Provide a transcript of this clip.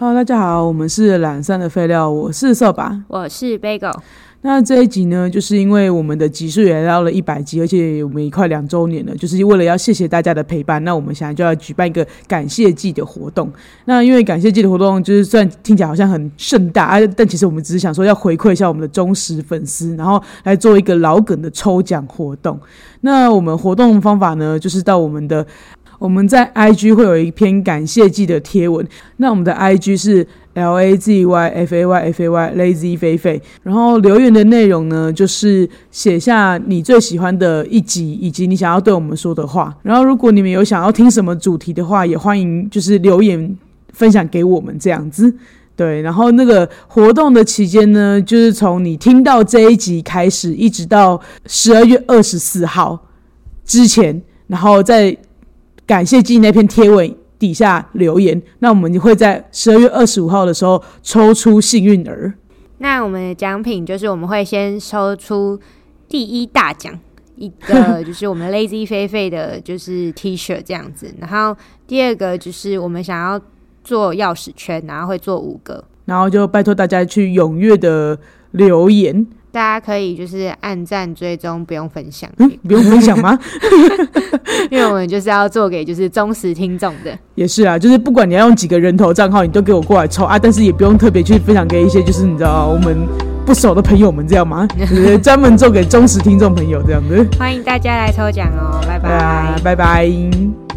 Hello，大家好，我们是懒散的废料，我是扫把。我是 Bagel，那这一集呢，就是因为我们的集数也到了一百集，而且我们也快两周年了，就是为了要谢谢大家的陪伴，那我们现在就要举办一个感谢季的活动。那因为感谢季的活动，就是虽然听起来好像很盛大，啊，但其实我们只是想说要回馈一下我们的忠实粉丝，然后来做一个老梗的抽奖活动。那我们活动方法呢，就是到我们的我们在 IG 会有一篇感谢季的贴文，那我们的 IG 是 L A Z Y F A Y F A Y Lazy 菲菲，然后留言的内容呢，就是写下你最喜欢的一集，以及你想要对我们说的话。然后如果你们有想要听什么主题的话，也欢迎就是留言分享给我们这样子。对，然后那个活动的期间呢，就是从你听到这一集开始，一直到十二月二十四号之前，然后在感谢季那篇贴文底下留言，那我们会在十二月二十五号的时候抽出幸运儿。那我们的奖品就是我们会先抽出第一大奖，一个 就是我们 Lazy 菲菲的，就是 T 恤这样子，然后第二个就是我们想要做钥匙圈，然后会做五个，然后就拜托大家去踊跃的留言，大家可以就是按赞追踪，不用分享，嗯，不用分享吗？因为我们就是要做给就是忠实听众的。也是啊，就是不管你要用几个人头账号，你都给我过来抽啊，但是也不用特别去分享给一些就是你知道我们不熟的朋友们这样吗？就是专门做给忠实听众朋友这样子。欢迎大家来抽奖哦，拜拜，。拜拜。